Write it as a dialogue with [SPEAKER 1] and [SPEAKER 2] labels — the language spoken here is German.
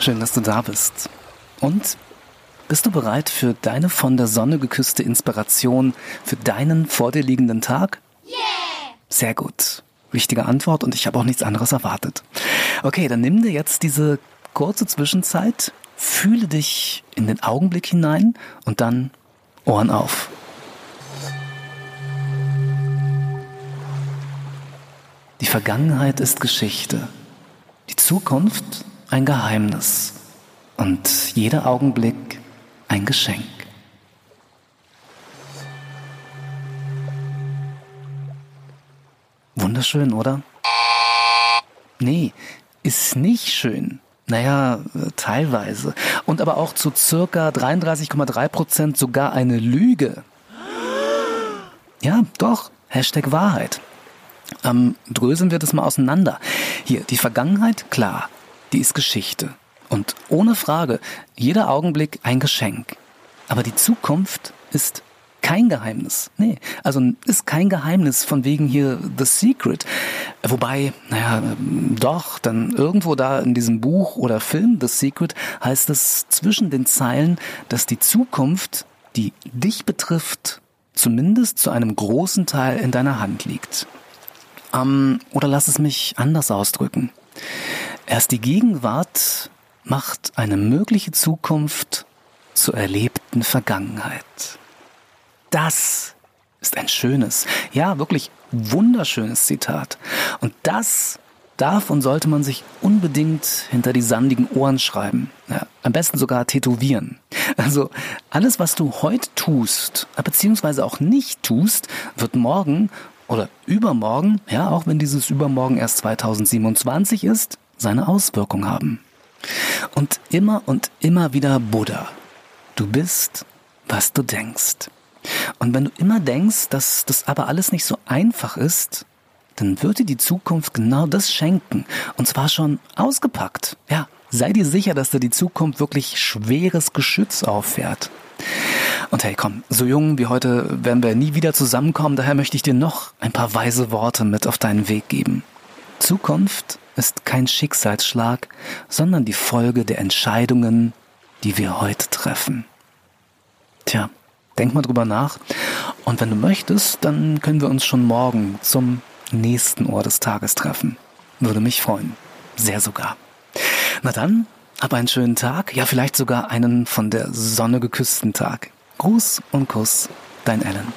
[SPEAKER 1] Schön, dass du da bist. Und bist du bereit für deine von der Sonne geküsste Inspiration für deinen vor dir liegenden Tag? Yeah! Sehr gut. Richtige Antwort und ich habe auch nichts anderes erwartet. Okay, dann nimm dir jetzt diese kurze Zwischenzeit, fühle dich in den Augenblick hinein und dann Ohren auf. Die Vergangenheit ist Geschichte, die Zukunft ein Geheimnis und jeder Augenblick ein Geschenk. Wunderschön, oder? Nee, ist nicht schön. Naja, teilweise. Und aber auch zu circa 33,3 Prozent sogar eine Lüge. Ja, doch. Hashtag Wahrheit. Ähm, dröseln wir das mal auseinander. Hier, die Vergangenheit, klar, die ist Geschichte. Und ohne Frage, jeder Augenblick ein Geschenk. Aber die Zukunft ist kein Geheimnis. Nee, also ist kein Geheimnis von wegen hier The Secret. Wobei, naja, doch, dann irgendwo da in diesem Buch oder Film The Secret heißt es zwischen den Zeilen, dass die Zukunft, die dich betrifft, zumindest zu einem großen Teil in deiner Hand liegt. Ähm, oder lass es mich anders ausdrücken. Erst die Gegenwart macht eine mögliche Zukunft zur erlebten Vergangenheit. Das ist ein schönes, ja wirklich wunderschönes Zitat. Und das darf und sollte man sich unbedingt hinter die sandigen Ohren schreiben. Ja, am besten sogar tätowieren. Also alles, was du heute tust, beziehungsweise auch nicht tust, wird morgen oder übermorgen, ja, auch wenn dieses übermorgen erst 2027 ist, seine Auswirkung haben. Und immer und immer wieder Buddha. Du bist, was du denkst. Und wenn du immer denkst, dass das aber alles nicht so einfach ist, dann wird dir die Zukunft genau das schenken. Und zwar schon ausgepackt. Ja, sei dir sicher, dass dir die Zukunft wirklich schweres Geschütz auffährt. Und hey, komm, so jung wie heute werden wir nie wieder zusammenkommen, daher möchte ich dir noch ein paar weise Worte mit auf deinen Weg geben. Zukunft ist kein Schicksalsschlag, sondern die Folge der Entscheidungen, die wir heute treffen. Tja, denk mal drüber nach. Und wenn du möchtest, dann können wir uns schon morgen zum nächsten Ohr des Tages treffen. Würde mich freuen. Sehr sogar. Na dann, hab einen schönen Tag, ja vielleicht sogar einen von der Sonne geküssten Tag. Gruß und Kuss, dein Alan.